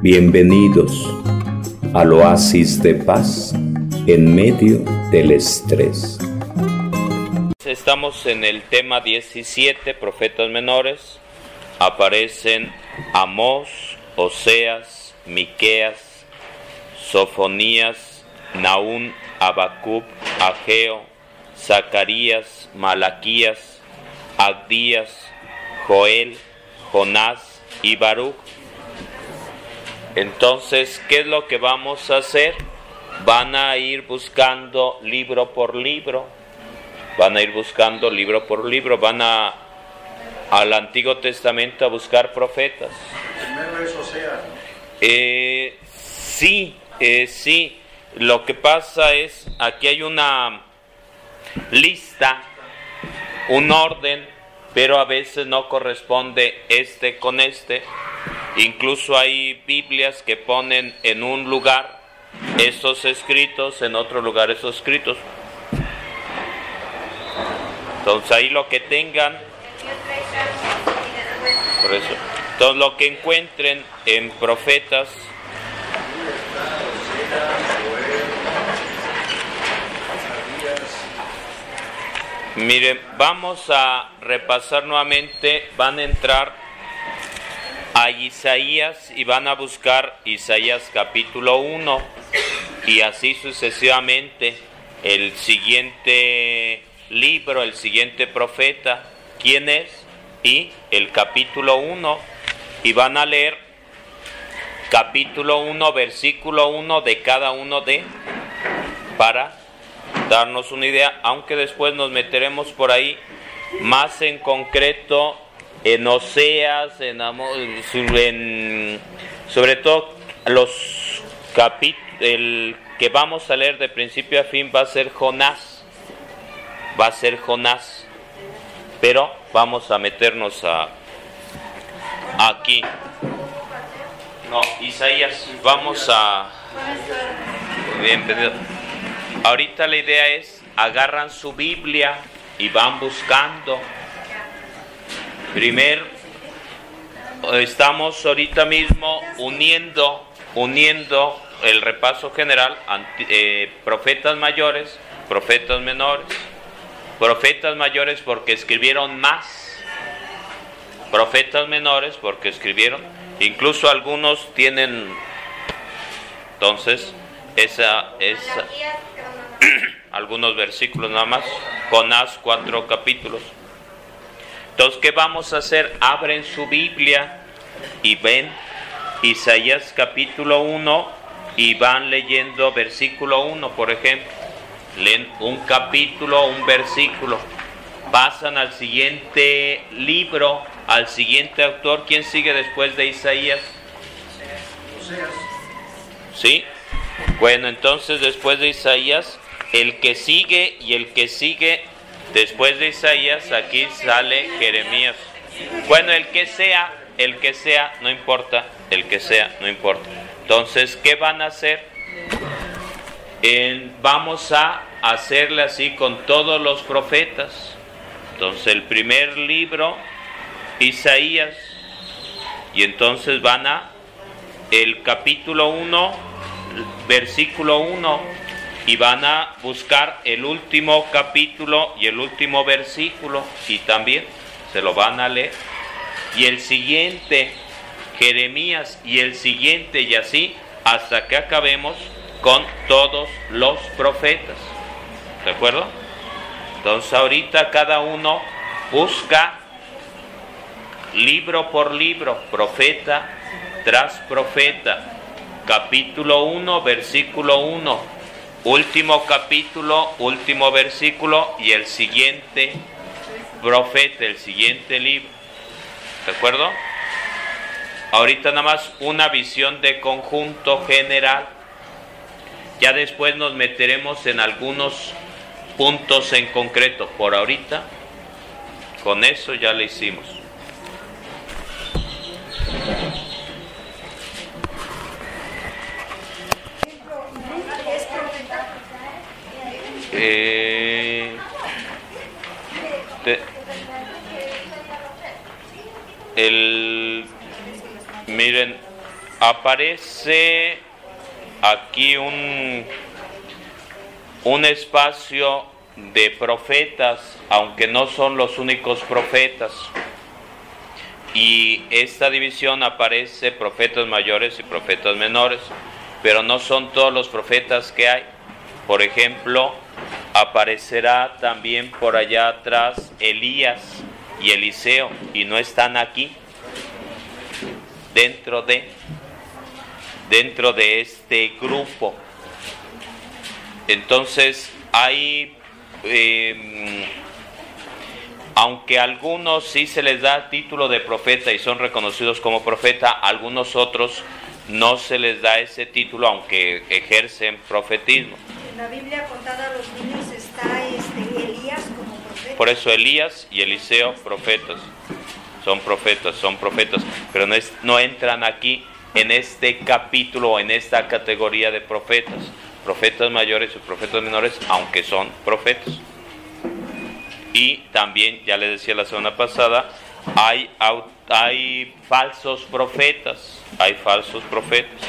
Bienvenidos al oasis de paz en medio del estrés. Estamos en el tema 17, profetas menores. Aparecen Amós, Oseas, Miqueas, Sofonías, Naún, Abacub, Ageo, Zacarías, Malaquías, Abdías, Joel, Jonás y Baruch. Entonces, ¿qué es lo que vamos a hacer? Van a ir buscando libro por libro, van a ir buscando libro por libro, van a al Antiguo Testamento a buscar profetas. Primero es Oseas. Eh, sí, eh, sí. Lo que pasa es, aquí hay una lista, un orden, pero a veces no corresponde este con este. Incluso hay Biblias que ponen en un lugar estos escritos, en otro lugar esos escritos. Entonces ahí lo que tengan, por eso, entonces lo que encuentren en profetas, miren, vamos a repasar nuevamente, van a entrar a Isaías y van a buscar Isaías capítulo 1 y así sucesivamente el siguiente libro, el siguiente profeta, quién es y el capítulo 1 y van a leer capítulo 1, versículo 1 de cada uno de para darnos una idea, aunque después nos meteremos por ahí más en concreto en Oseas, en, en- sobre todo los el que vamos a leer de principio a fin va a ser Jonás, va a ser Jonás, pero vamos a meternos a aquí. No, Isaías, vamos a... Bien, pedido. Ahorita la idea es, agarran su Biblia y van buscando. Primer, estamos ahorita mismo uniendo, uniendo el repaso general, eh, profetas mayores, profetas menores, profetas mayores porque escribieron más, profetas menores porque escribieron, incluso algunos tienen, entonces, esa, esa, algunos versículos nada más, Jonás cuatro capítulos. Entonces, ¿qué vamos a hacer? Abren su Biblia y ven Isaías capítulo 1 y van leyendo versículo 1, por ejemplo. Leen un capítulo, un versículo. Pasan al siguiente libro, al siguiente autor. ¿Quién sigue después de Isaías? ¿Sí? Bueno, entonces después de Isaías, el que sigue y el que sigue después de Isaías, aquí sale Jeremías. Bueno, el que sea, el que sea, no importa, el que sea, no importa. Entonces, ¿qué van a hacer? Vamos a hacerle así con todos los profetas. Entonces, el primer libro, Isaías, y entonces van a el capítulo 1, versículo 1, y van a buscar el último capítulo y el último versículo, y también se lo van a leer. Y el siguiente, Jeremías, y el siguiente, y así, hasta que acabemos con todos los profetas. ¿De acuerdo? Entonces ahorita cada uno busca libro por libro, profeta tras profeta, capítulo 1, versículo 1, último capítulo, último versículo y el siguiente profeta, el siguiente libro. ¿De acuerdo? Ahorita nada más una visión de conjunto general. Ya después nos meteremos en algunos puntos en concreto. Por ahorita, con eso ya le hicimos. Eh, el, miren, aparece aquí un, un espacio de profetas, aunque no son los únicos profetas. Y esta división aparece profetas mayores y profetas menores, pero no son todos los profetas que hay. Por ejemplo, aparecerá también por allá atrás Elías y Eliseo, y no están aquí, dentro de, dentro de este grupo. Entonces, hay eh, aunque algunos sí se les da título de profeta y son reconocidos como profeta, algunos otros no se les da ese título aunque ejercen profetismo. En la Biblia contada los Por eso Elías y Eliseo profetas. Son profetas, son profetas, pero no, entran aquí en este capítulo, en esta categoría de profetas. Profetas mayores y profetas menores, aunque son profetas. Y también, ya les decía la semana pasada, hay, hay falsos profetas, hay falsos profetas.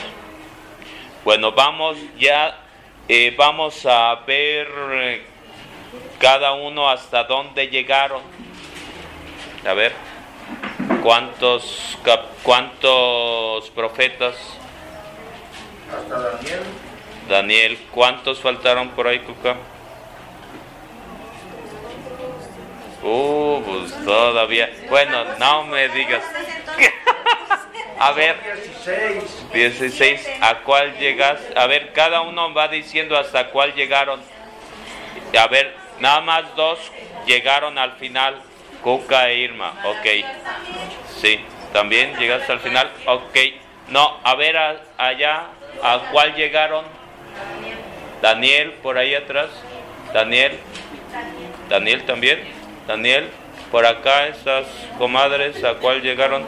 Bueno, vamos ya, eh, vamos a ver eh, cada uno hasta dónde llegaron. A ver, ¿cuántos, cuántos profetas? Hasta Daniel. Daniel, ¿cuántos faltaron por ahí, Cuca? Uh, pues todavía. Bueno, no me digas. A ver, 16. 16, ¿a cuál llegas? A ver, cada uno va diciendo hasta cuál llegaron. A ver, nada más dos llegaron al final, Cuca e Irma. Ok. Sí, también llegaste al final. Ok. No, a ver, allá, ¿a cuál llegaron? Daniel, por ahí atrás. Daniel. Daniel también. Daniel, por acá, esas comadres, ¿a cuál llegaron?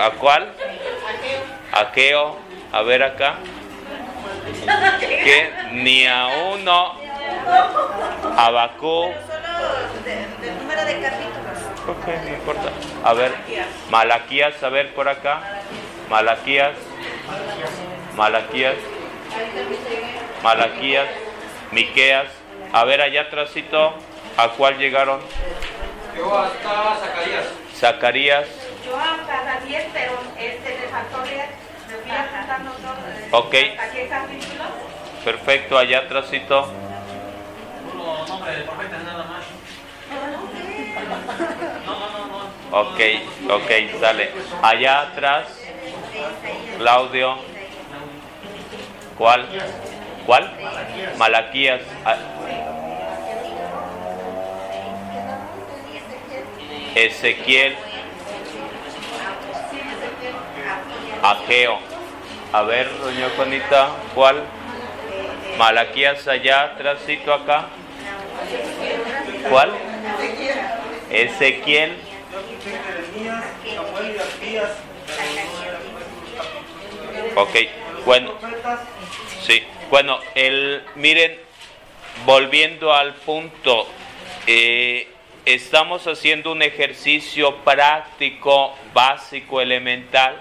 ¿A cuál? Aqueo. A ver acá. Que ni a uno. Abacú. Solo de- del número de capítulos. Ok, no importa. A ver, Malaquías, a ver por acá. Malaquías. Malaquías. Malaquías. Miqueas. A ver, allá atrásito, ¿a cuál llegaron? Yo hasta Zacarías. Zacarías. Yo hasta Daniel, pero este le faltó leer. Me fui apuntando todo. Ok. ¿Hasta qué capítulo? Perfecto, allá atrásito. Puro nombre de profeta nada más. No, no, no, no. Ok, ok, sale. Allá atrás, Claudio. ¿Cuál? ¿Cuál? Malaquías. Ah, Ezequiel. Ageo. A ver, doña Juanita, ¿cuál? Malaquías allá, atrásito acá. ¿Cuál? Ezequiel. Ok, bueno, sí. Bueno, el, miren, volviendo al punto, eh, estamos haciendo un ejercicio práctico, básico, elemental,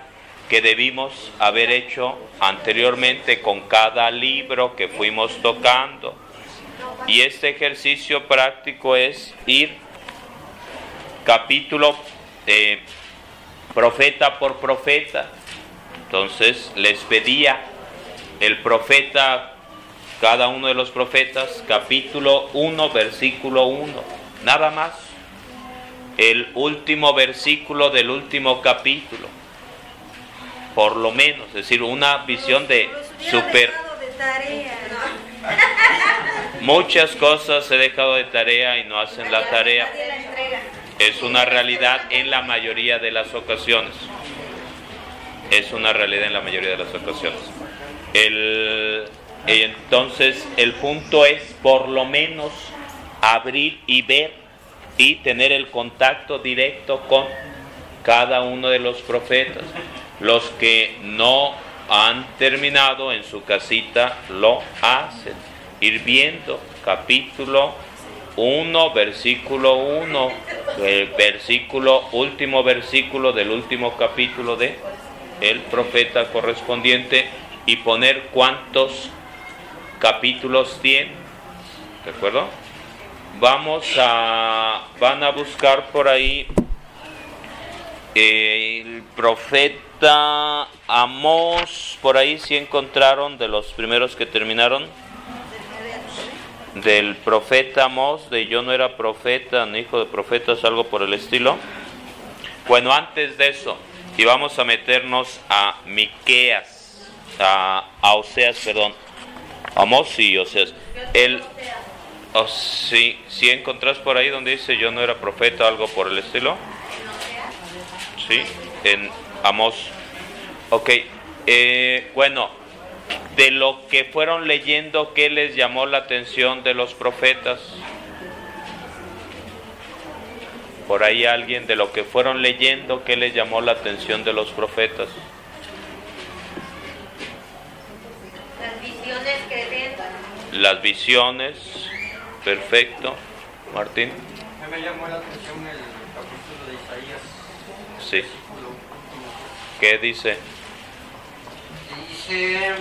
que debimos haber hecho anteriormente con cada libro que fuimos tocando. Y este ejercicio práctico es ir capítulo eh, profeta por profeta. Entonces les pedía el profeta, cada uno de los profetas, capítulo 1, versículo 1, nada más. El último versículo del último capítulo, por lo menos, es decir, una visión de super... Muchas cosas he dejado de tarea y no hacen la tarea. Es una realidad en la mayoría de las ocasiones. Es una realidad en la mayoría de las ocasiones. El, entonces, el punto es por lo menos abrir y ver y tener el contacto directo con cada uno de los profetas. Los que no han terminado en su casita lo hacen. Ir viendo capítulo 1, versículo 1, el versículo, último versículo del último capítulo de el profeta correspondiente y poner cuántos capítulos tiene. ¿De acuerdo? Vamos a, van a buscar por ahí el profeta Amós, por ahí si encontraron de los primeros que terminaron del profeta Amós, de yo no era profeta, ni hijo de profetas, algo por el estilo. Bueno, antes de eso, y vamos a meternos a Miqueas, a, Oseas, perdón. Amós y Oseas. El, oh, sí, si encontrás por ahí donde dice yo no era profeta, algo por el estilo. Sí, en Amós. Ok, eh, bueno, de lo que fueron leyendo, ¿qué les llamó la atención de los profetas? Por ahí alguien de lo que fueron leyendo, ¿qué les llamó la atención de los profetas? Las visiones que ven. Las visiones, perfecto. Martín, A mí me llamó la atención el capítulo de Isaías. sí. ¿Qué dice? Dice,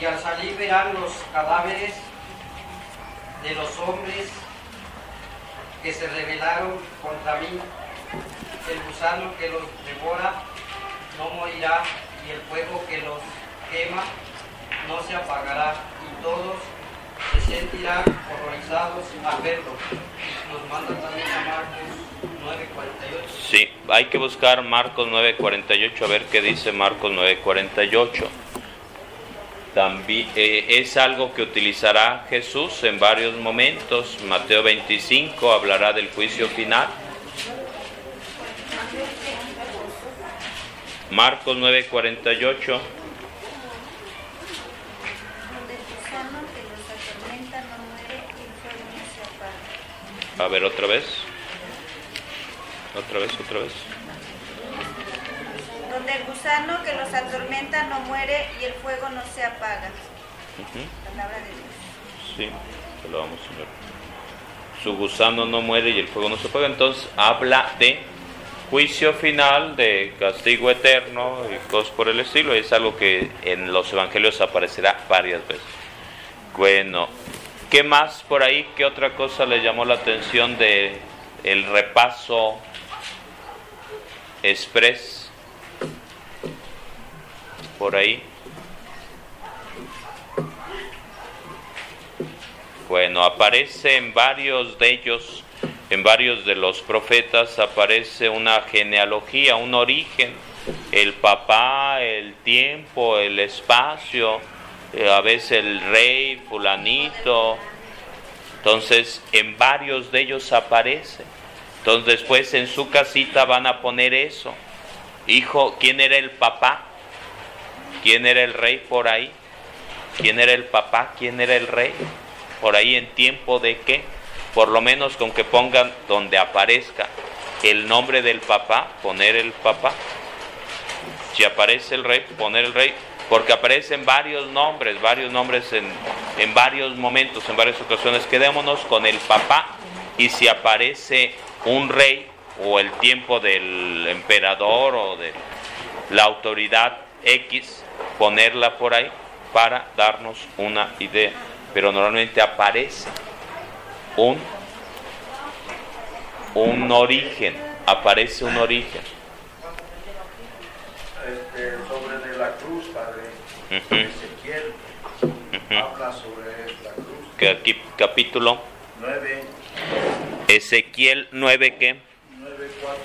y al salir verán los cadáveres de los hombres que se rebelaron contra mí. El gusano que los devora no morirá y el fuego que los quema no se apagará y todos se sentirán horrorizados al verlo. Nos manda también a Marcos 9:48. Sí, hay que buscar Marcos 9:48 a ver qué dice Marcos 9:48. También eh, es algo que utilizará Jesús en varios momentos. Mateo 25 hablará del juicio final. Marcos 9:48. Donde el gusano que los atormenta no muere y el fuego no se apaga. A ver otra vez. Otra vez, otra vez. Donde el gusano que los atormenta no muere y el fuego no se apaga. Palabra de Dios. Sí, te lo vamos, Señor. Su gusano no muere y el fuego no se apaga. Entonces habla de juicio final, de castigo eterno y cosas por el estilo. Es algo que en los evangelios aparecerá varias veces. Bueno, ¿qué más por ahí? ¿Qué otra cosa le llamó la atención de el repaso express? Por ahí. Bueno, aparece en varios de ellos, en varios de los profetas, aparece una genealogía, un origen, el papá, el tiempo, el espacio, eh, a veces el rey, fulanito. Entonces, en varios de ellos aparece. Entonces, después en su casita van a poner eso. Hijo, ¿quién era el papá? ¿Quién era el rey por ahí? ¿Quién era el papá? ¿Quién era el rey? Por ahí en tiempo de qué? Por lo menos con que pongan donde aparezca el nombre del papá, poner el papá. Si aparece el rey, poner el rey. Porque aparecen varios nombres, varios nombres en, en varios momentos, en varias ocasiones. Quedémonos con el papá. Y si aparece un rey o el tiempo del emperador o de la autoridad X, ponerla por ahí para darnos una idea. Pero normalmente aparece un, un origen, aparece un origen. Este, sobre de la cruz, Padre. Ezequiel habla sobre la cruz. Que aquí capítulo 9, Ezequiel 9 que 9, 4.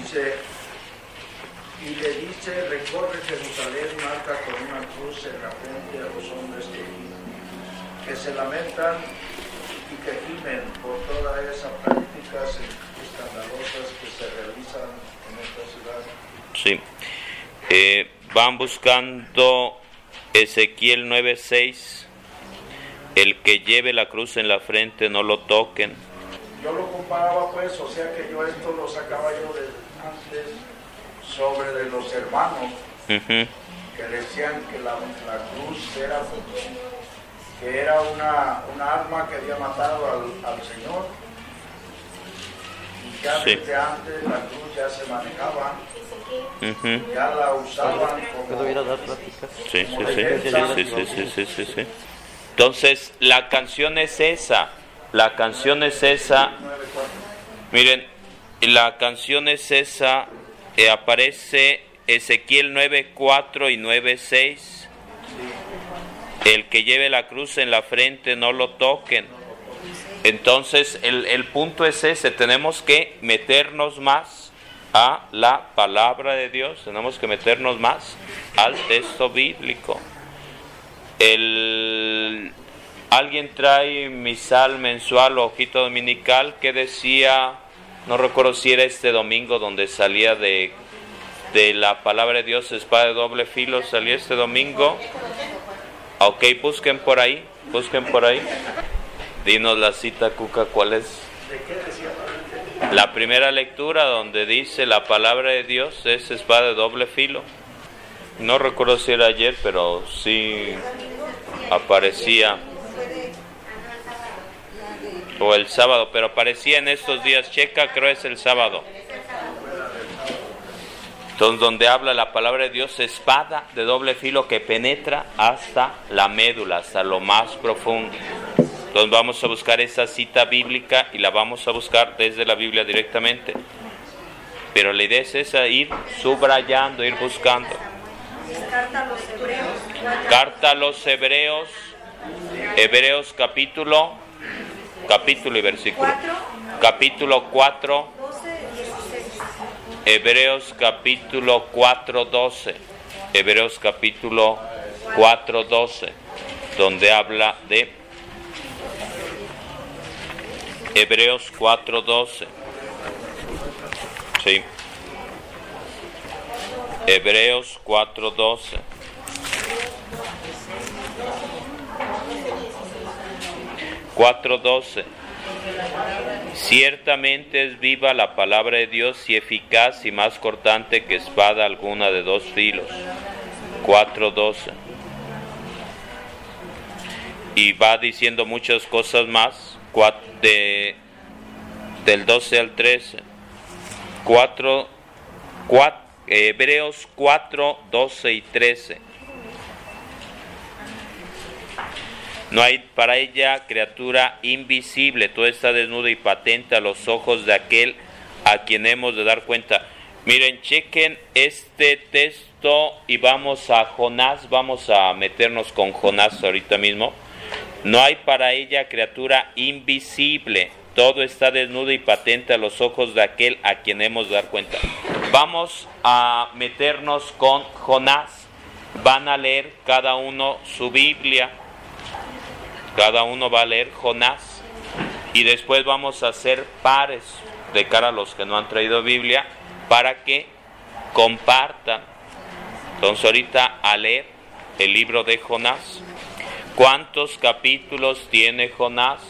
Dice, y le dice, recorre Jerusalén, marca con una cruz en la frente a los hombres que, que se lamentan y que gimen por todas esas prácticas escandalosas que se realizan en esta ciudad. sí. Eh, van buscando Ezequiel 9:6 el que lleve la cruz en la frente no lo toquen. Yo lo comparaba pues, o sea que yo esto lo sacaba yo de antes sobre de los hermanos, Ujú. que decían que la, la cruz era, que era una, una arma que había matado al, al Señor. Y ya Sí. desde antes la cruz ya se manejaba, ya la usaban como... ¿Puedo ir a dar pláticas? Sí, sí, sí, sí, sí, sí, sí, sí, sí, sí. Entonces, la canción es esa. La canción es esa. Miren, la canción es esa. eh, aparece Ezequiel 9.4 y 9.6. El que lleve la cruz en la frente no lo toquen. Entonces, el, el punto es ese. Tenemos que meternos más a la palabra de Dios. Tenemos que meternos más al texto bíblico. El, alguien trae misal mensual o ojito dominical que decía, no recuerdo si era este domingo donde salía de, de la palabra de Dios, espada de doble filo, salía este domingo. Ok, busquen por ahí, busquen por ahí. Dinos la cita, Cuca, ¿cuál es? La primera lectura donde dice la palabra de Dios es espada de doble filo. No recuerdo si era ayer, pero sí aparecía. O el sábado, pero aparecía en estos días. Checa, creo es el sábado. Entonces, donde habla la palabra de Dios, espada de doble filo que penetra hasta la médula, hasta lo más profundo. Entonces vamos a buscar esa cita bíblica y la vamos a buscar desde la Biblia directamente. Pero la idea es esa, ir subrayando, ir buscando. Carta a los Hebreos, Hebreos capítulo, capítulo y versículo. Capítulo 4, 12, 16. Hebreos capítulo 4, 12. Hebreos capítulo 4, 12, donde habla de Hebreos 4, 12. Sí. Hebreos 4, 12. Cuatro doce. Ciertamente es viva la palabra de Dios y eficaz y más cortante que espada alguna de dos filos. 4.12. Y va diciendo muchas cosas más, de, del 12 al 13. 4, Hebreos 4, 12 y 13. No hay para ella criatura invisible, todo está desnudo y patente a los ojos de aquel a quien hemos de dar cuenta. Miren, chequen este texto y vamos a Jonás, vamos a meternos con Jonás ahorita mismo. No hay para ella criatura invisible, todo está desnudo y patente a los ojos de aquel a quien hemos de dar cuenta. Vamos a meternos con Jonás. Van a leer cada uno su Biblia. Cada uno va a leer Jonás y después vamos a hacer pares de cara a los que no han traído Biblia para que compartan. Entonces ahorita a leer el libro de Jonás. ¿Cuántos capítulos tiene Jonás?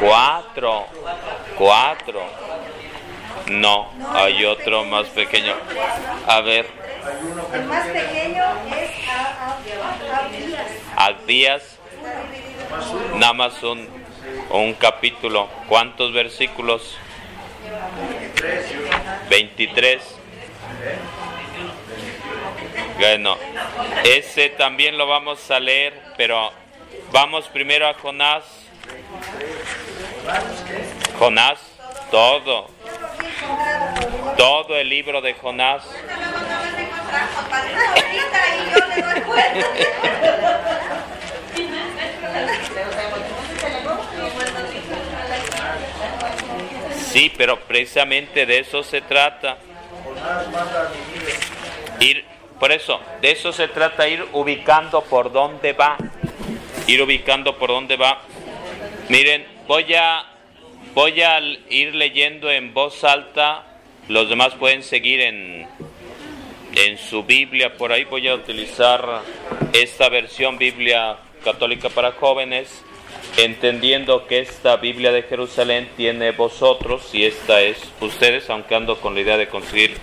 Cuatro. Cuatro. No, hay otro más pequeño. A ver, El más pequeño es Abdías. Nada más un, un capítulo. ¿Cuántos versículos? 23. Bueno, ese también lo vamos a leer, pero vamos primero a Jonás. Jonás, todo, todo el libro de Jonás. y yo le doy cuenta. Sí, pero precisamente de eso se trata. Ir, por eso, de eso se trata, ir ubicando por dónde va. Ir ubicando por dónde va. Miren, voy a, voy a ir leyendo en voz alta. Los demás pueden seguir en, en su Biblia. Por ahí voy a utilizar esta versión Biblia católica para jóvenes entendiendo que esta Biblia de Jerusalén tiene vosotros y esta es ustedes, aunque ando con la idea de conseguir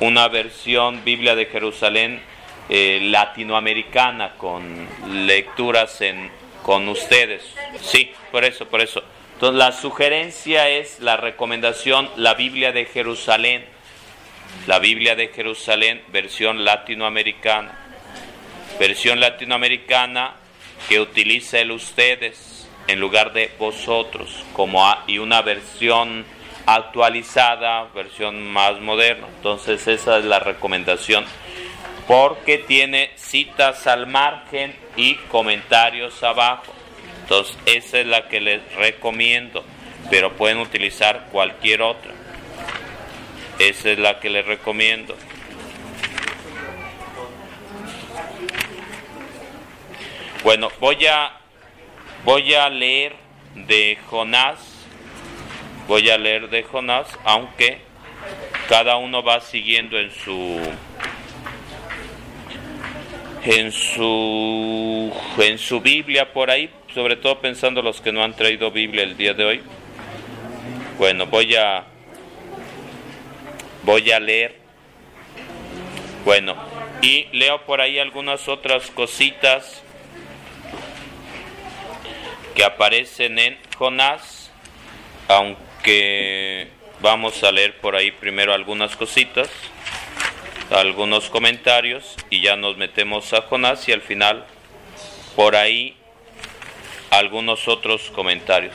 una versión Biblia de Jerusalén eh, latinoamericana con lecturas en, con ustedes. Sí, por eso, por eso. Entonces la sugerencia es la recomendación, la Biblia de Jerusalén, la Biblia de Jerusalén, versión latinoamericana. Versión latinoamericana que utiliza el ustedes en lugar de vosotros, como y una versión actualizada, versión más moderna. Entonces esa es la recomendación porque tiene citas al margen y comentarios abajo. Entonces esa es la que les recomiendo, pero pueden utilizar cualquier otra. Esa es la que les recomiendo. Bueno, voy a voy a leer de Jonás voy a leer de Jonás, aunque cada uno va siguiendo en su en su en su Biblia por ahí, sobre todo pensando los que no han traído Biblia el día de hoy. Bueno, voy a voy a leer. Bueno, y leo por ahí algunas otras cositas que aparecen en Jonás, aunque que vamos a leer por ahí primero algunas cositas, algunos comentarios y ya nos metemos a Jonás y al final por ahí algunos otros comentarios.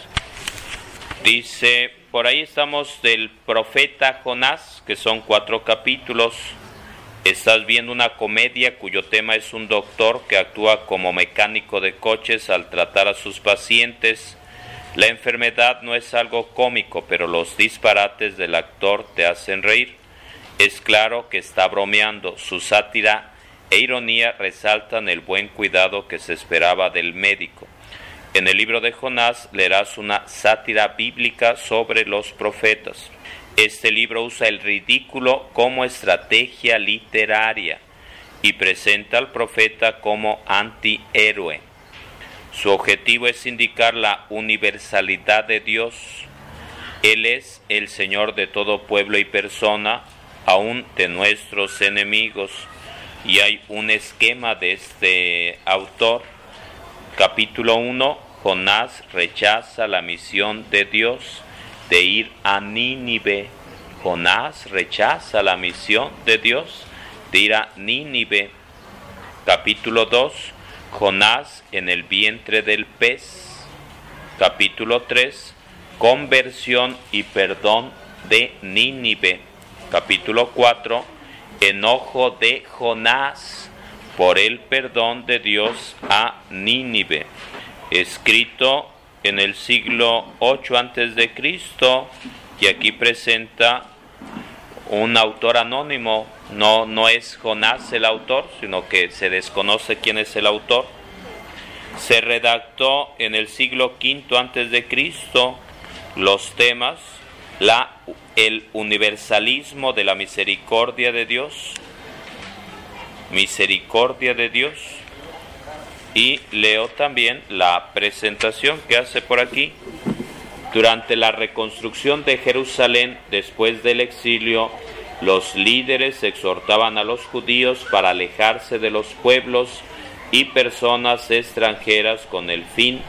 Dice, por ahí estamos del profeta Jonás, que son cuatro capítulos. Estás viendo una comedia cuyo tema es un doctor que actúa como mecánico de coches al tratar a sus pacientes la enfermedad no es algo cómico, pero los disparates del actor te hacen reír. Es claro que está bromeando. Su sátira e ironía resaltan el buen cuidado que se esperaba del médico. En el libro de Jonás leerás una sátira bíblica sobre los profetas. Este libro usa el ridículo como estrategia literaria y presenta al profeta como antihéroe. Su objetivo es indicar la universalidad de Dios. Él es el Señor de todo pueblo y persona, aun de nuestros enemigos. Y hay un esquema de este autor. Capítulo 1, Jonás rechaza la misión de Dios de ir a Nínive. Jonás rechaza la misión de Dios de ir a Nínive. Capítulo 2, Jonás en el vientre del pez. Capítulo 3. Conversión y perdón de Nínive. Capítulo 4. Enojo de Jonás por el perdón de Dios a Nínive. Escrito en el siglo 8 antes de Cristo y aquí presenta un autor anónimo, no, no es Jonás el autor, sino que se desconoce quién es el autor. Se redactó en el siglo V antes de Cristo los temas, la, el universalismo de la misericordia de Dios, misericordia de Dios, y leo también la presentación que hace por aquí durante la reconstrucción de Jerusalén después del exilio, los líderes exhortaban a los judíos para alejarse de los pueblos y personas extranjeras con el fin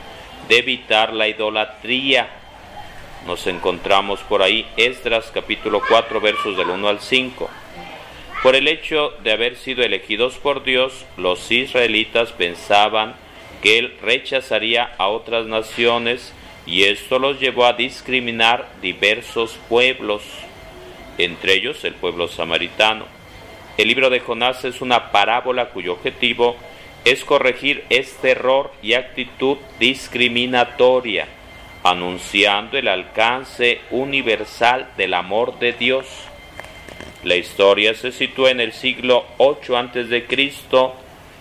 de evitar la idolatría. Nos encontramos por ahí Esdras capítulo 4 versos del 1 al 5. Por el hecho de haber sido elegidos por Dios, los israelitas pensaban que Él rechazaría a otras naciones y esto los llevó a discriminar diversos pueblos, entre ellos el pueblo samaritano. El libro de Jonás es una parábola cuyo objetivo es corregir este error y actitud discriminatoria, anunciando el alcance universal del amor de Dios. La historia se sitúa en el siglo 8 a.C.,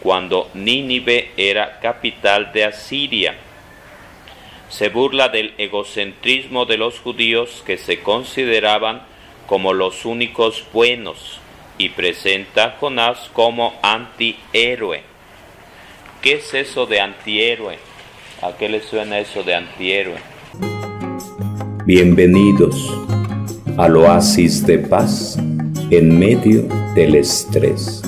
cuando Nínive era capital de Asiria se burla del egocentrismo de los judíos que se consideraban como los únicos buenos y presenta a Jonás como antihéroe. ¿Qué es eso de antihéroe? ¿A qué le suena eso de antihéroe? Bienvenidos al oasis de paz en medio del estrés.